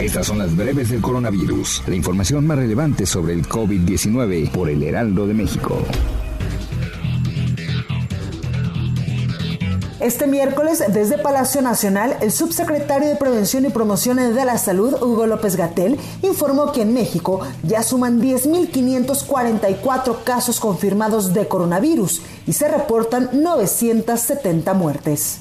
Estas son las breves del coronavirus. La información más relevante sobre el COVID-19 por el Heraldo de México. Este miércoles, desde Palacio Nacional, el subsecretario de Prevención y Promoción de la Salud, Hugo López Gatel, informó que en México ya suman 10.544 casos confirmados de coronavirus y se reportan 970 muertes.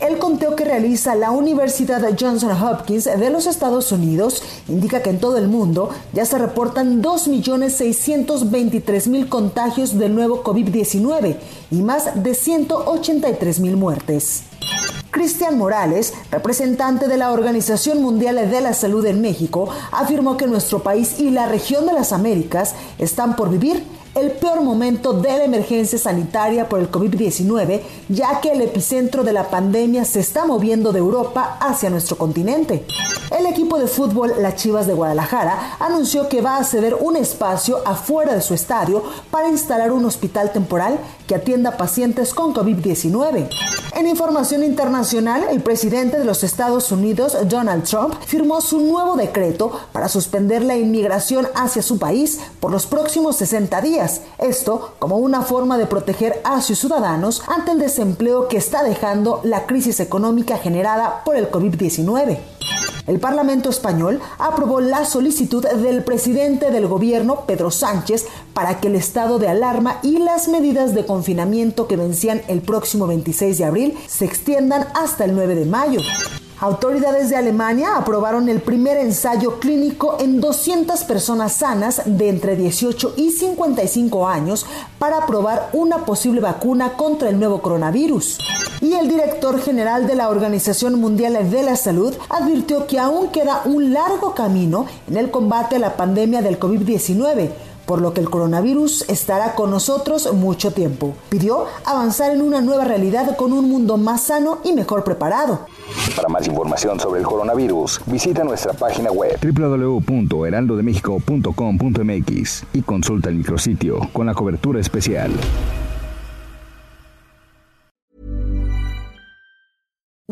El conteo que realiza la Universidad Johnson Hopkins de los Estados Unidos indica que en todo el mundo ya se reportan 2.623.000 contagios del nuevo COVID-19 y más de 183.000 muertes. Cristian Morales, representante de la Organización Mundial de la Salud en México, afirmó que nuestro país y la región de las Américas están por vivir el peor momento de la emergencia sanitaria por el COVID-19, ya que el epicentro de la pandemia se está moviendo de Europa hacia nuestro continente. El equipo de fútbol Las Chivas de Guadalajara anunció que va a ceder un espacio afuera de su estadio para instalar un hospital temporal que atienda pacientes con COVID-19. En información internacional, el presidente de los Estados Unidos, Donald Trump, firmó su nuevo decreto para suspender la inmigración hacia su país por los próximos 60 días. Esto como una forma de proteger a sus ciudadanos ante el desempleo que está dejando la crisis económica generada por el COVID-19. El Parlamento español aprobó la solicitud del presidente del gobierno, Pedro Sánchez, para que el estado de alarma y las medidas de confinamiento que vencían el próximo 26 de abril se extiendan hasta el 9 de mayo. Autoridades de Alemania aprobaron el primer ensayo clínico en 200 personas sanas de entre 18 y 55 años para probar una posible vacuna contra el nuevo coronavirus. Y el director general de la Organización Mundial de la Salud advirtió que aún queda un largo camino en el combate a la pandemia del COVID-19 por lo que el coronavirus estará con nosotros mucho tiempo. Pidió avanzar en una nueva realidad con un mundo más sano y mejor preparado. Para más información sobre el coronavirus, visita nuestra página web www.heraldodemexico.com.mx y consulta el micrositio con la cobertura especial.